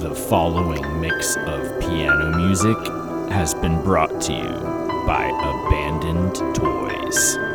The following mix of piano music has been brought to you by Abandoned Toys.